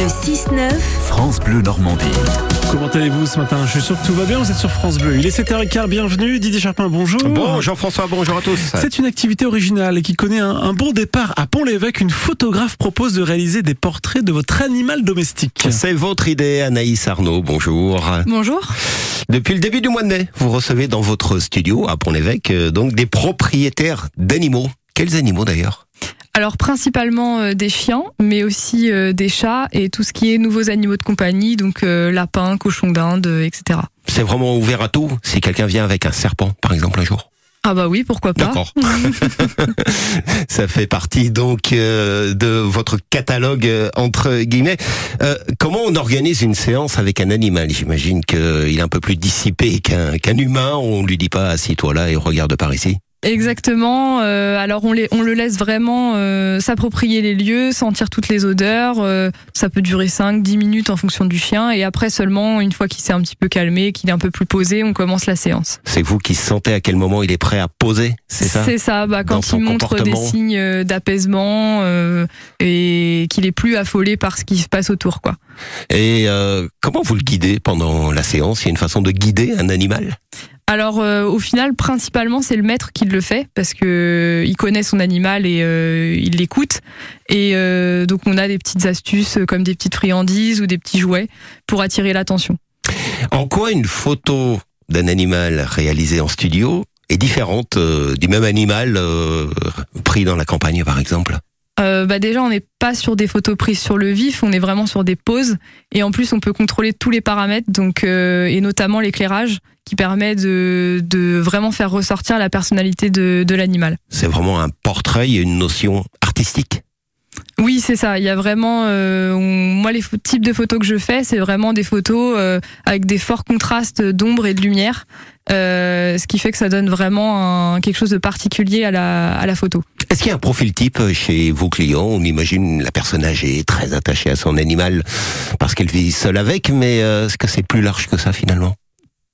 Le 6-9. France Bleu Normandie. Comment allez-vous ce matin? Je suis sûr que tout va bien, vous êtes sur France Bleu. Il est 7h15, bienvenue. Didier Charpin, bonjour. Bon, Jean-François, bonjour à tous. C'est une activité originale et qui connaît un, un bon départ. À Pont-l'Évêque, une photographe propose de réaliser des portraits de votre animal domestique. C'est votre idée, Anaïs Arnaud, bonjour. Bonjour. Depuis le début du mois de mai, vous recevez dans votre studio à Pont-l'Évêque euh, donc des propriétaires d'animaux. Quels animaux d'ailleurs? Alors principalement euh, des chiens, mais aussi euh, des chats et tout ce qui est nouveaux animaux de compagnie, donc euh, lapins, cochons d'Inde, etc. C'est vraiment ouvert à tout Si quelqu'un vient avec un serpent, par exemple, un jour Ah bah oui, pourquoi pas. D'accord. Ça fait partie donc euh, de votre catalogue euh, entre guillemets. Euh, comment on organise une séance avec un animal? J'imagine qu'il est un peu plus dissipé qu'un qu'un humain. On lui dit pas assis-toi là et regarde par ici. Exactement. euh, alors on, les, on le laisse vraiment euh, s'approprier les lieux, sentir toutes les odeurs. euh, ça peut durer 5-10 minutes en fonction du chien. Et après seulement, une fois qu'il s'est un petit peu calmé, qu'il est un peu plus posé, on commence la séance. C'est vous qui sentez à quel moment il est prêt à poser, c'est ça? C'est ça, bah, quand il montre des signes d'apaisement et qu'il est plus affolé par ce qui se passe autour. quoi. Et comment vous le guidez pendant la séance? Il y a une façon de guider un animal? Alors euh, au final, principalement, c'est le maître qui le fait parce que euh, il connaît son animal et euh, il l'écoute. Et donc on a des petites astuces comme des petites friandises ou des petits jouets pour attirer l'attention. En quoi une photo d'un animal réalisée en studio est différente du même animal pris dans la campagne, par exemple? Euh, bah déjà, on n'est pas sur des photos prises sur le vif, on est vraiment sur des poses. Et en plus, on peut contrôler tous les paramètres, euh, et notamment l'éclairage, qui permet de, vraiment faire ressortir la personnalité de, l'animal. C'est vraiment un portrait, a une notion artistique. Oui, c'est ça. Il y a vraiment, euh, moi, les types de photos que je fais, c'est vraiment des photos euh, avec des forts contrastes d'ombre et de lumière, euh, ce qui fait que ça donne vraiment un- quelque chose de particulier à la, à la photo. Est-ce qu'il y a un profil type chez vos clients? On imagine la personne âgée très attachée à son animal parce qu'elle vit seule avec, mais est-ce que c'est plus large que ça finalement?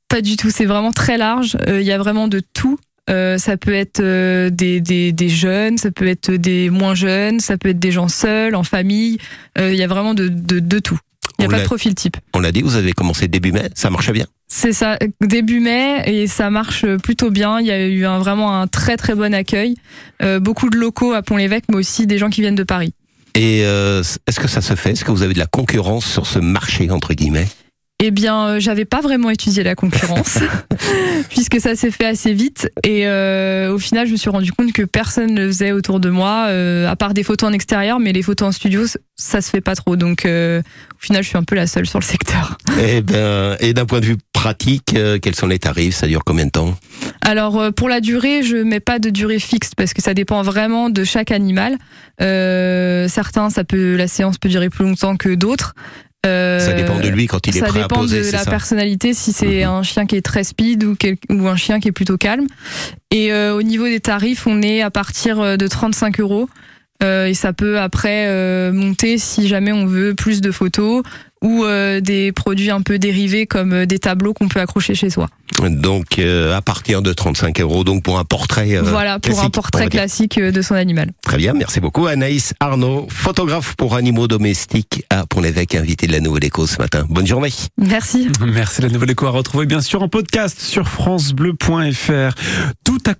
Pas du tout. C'est vraiment très large. Il y a vraiment de tout. Euh, ça peut être euh, des, des, des jeunes, ça peut être des moins jeunes, ça peut être des gens seuls, en famille. Euh, Il y a vraiment de, de, de tout. Il n'y a On pas de profil type. On l'a dit, vous avez commencé début mai, ça marche bien? C'est ça, début mai, et ça marche plutôt bien. Il y a eu un, vraiment un très très bon accueil. Euh, beaucoup de locaux à Pont-l'Évêque, mais aussi des gens qui viennent de Paris. Et euh, est-ce que ça se fait? Est-ce que vous avez de la concurrence sur ce marché, entre guillemets? Eh bien, euh, j'avais pas vraiment étudié la concurrence, puisque ça s'est fait assez vite. Et euh, au final, je me suis rendu compte que personne ne le faisait autour de moi, euh, à part des photos en extérieur, mais les photos en studio, ça se fait pas trop. Donc, euh, au final, je suis un peu la seule sur le secteur. Eh ben, et d'un point de vue pratique, euh, quels sont les tarifs? Ça dure combien de temps? Alors euh, pour la durée, je mets pas de durée fixe parce que ça dépend vraiment de chaque animal. Euh, certains, ça peut, la séance peut durer plus longtemps que d'autres. Euh, Ça dépend de lui quand il est ça prêt à dépend poser, de c'est la ça personnalité, si c'est Mhm. un chien qui est très speed ou, quel- ou un chien qui est plutôt calme. Et euh, au niveau des tarifs, on est à partir euh, de 35 euros. Euh, et ça peut après monter si jamais on veut plus de photos ou euh, des produits un peu dérivés comme euh, des tableaux qu'on peut accrocher chez soi. Donc, euh, à partir de 35 euros, donc pour un portrait. euh, voilà, pour un portrait classique euh, de son animal. Très bien, merci beaucoup. Anaïs Arnaud, photographe pour animaux domestiques à Pont-l'Évêque, invité de la Nouvelle Écho ce matin. Bonne journée. Merci. Merci la nouvelle écho à retrouver bien sûr en podcast sur francebleu.fr. Tout à